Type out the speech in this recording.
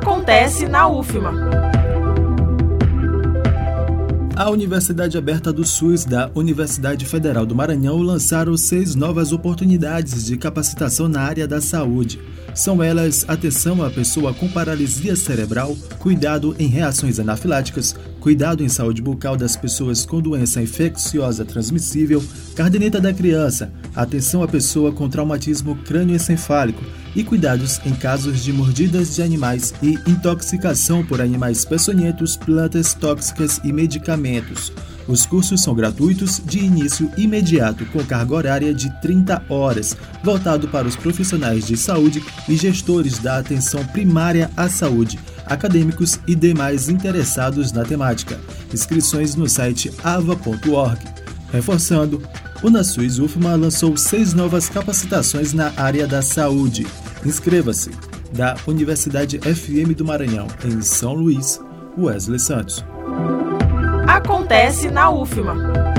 Acontece na UFMA. A Universidade Aberta do SUS da Universidade Federal do Maranhão lançaram seis novas oportunidades de capacitação na área da saúde. São elas atenção à pessoa com paralisia cerebral, cuidado em reações anafiláticas, cuidado em saúde bucal das pessoas com doença infecciosa transmissível, caderneta da criança, atenção à pessoa com traumatismo crânioencefálico e cuidados em casos de mordidas de animais e intoxicação por animais peçonhentos, plantas tóxicas e medicamentos. Os cursos são gratuitos, de início imediato, com carga horária de 30 horas, voltado para os profissionais de saúde e gestores da atenção primária à saúde, acadêmicos e demais interessados na temática. Inscrições no site ava.org. Reforçando, o Nasus UFMA lançou seis novas capacitações na área da saúde. Inscreva-se! Da Universidade FM do Maranhão, em São Luís, Wesley Santos acontece na UFMA.